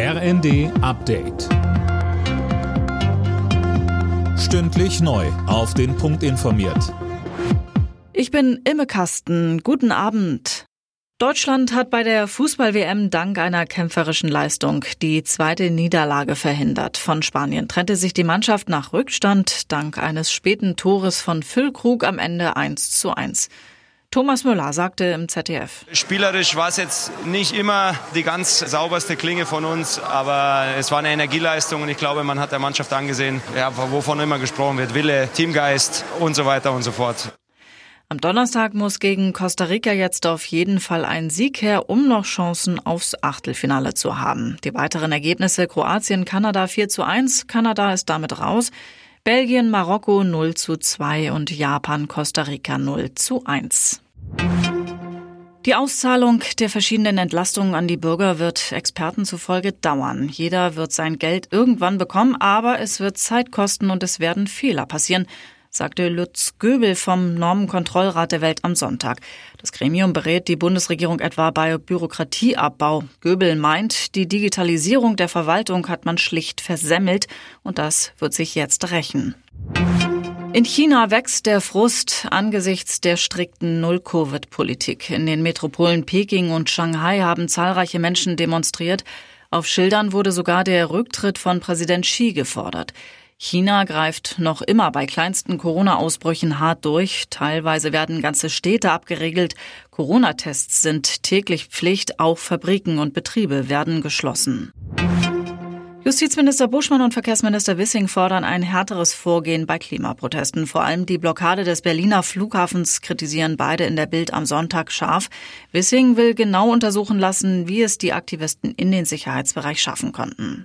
RND Update. Stündlich neu. Auf den Punkt informiert. Ich bin Imme Kasten. Guten Abend. Deutschland hat bei der Fußball-WM dank einer kämpferischen Leistung die zweite Niederlage verhindert. Von Spanien trennte sich die Mannschaft nach Rückstand dank eines späten Tores von Füllkrug am Ende 1 zu 1. Thomas Müller sagte im ZDF. Spielerisch war es jetzt nicht immer die ganz sauberste Klinge von uns, aber es war eine Energieleistung und ich glaube, man hat der Mannschaft angesehen, ja, wovon immer gesprochen wird, Wille, Teamgeist und so weiter und so fort. Am Donnerstag muss gegen Costa Rica jetzt auf jeden Fall ein Sieg her, um noch Chancen aufs Achtelfinale zu haben. Die weiteren Ergebnisse Kroatien, Kanada 4 zu 1. Kanada ist damit raus. Belgien, Marokko 0 zu 2 und Japan, Costa Rica 0 zu 1. Die Auszahlung der verschiedenen Entlastungen an die Bürger wird Experten zufolge dauern. Jeder wird sein Geld irgendwann bekommen, aber es wird Zeit kosten und es werden Fehler passieren sagte Lutz Göbel vom Normenkontrollrat der Welt am Sonntag. Das Gremium berät die Bundesregierung etwa bei Bürokratieabbau. Göbel meint, die Digitalisierung der Verwaltung hat man schlicht versemmelt und das wird sich jetzt rächen. In China wächst der Frust angesichts der strikten Null-Covid-Politik. In den Metropolen Peking und Shanghai haben zahlreiche Menschen demonstriert. Auf Schildern wurde sogar der Rücktritt von Präsident Xi gefordert. China greift noch immer bei kleinsten Corona-Ausbrüchen hart durch. Teilweise werden ganze Städte abgeregelt. Corona-Tests sind täglich Pflicht. Auch Fabriken und Betriebe werden geschlossen. Justizminister Buschmann und Verkehrsminister Wissing fordern ein härteres Vorgehen bei Klimaprotesten. Vor allem die Blockade des Berliner Flughafens kritisieren beide in der Bild am Sonntag scharf. Wissing will genau untersuchen lassen, wie es die Aktivisten in den Sicherheitsbereich schaffen konnten.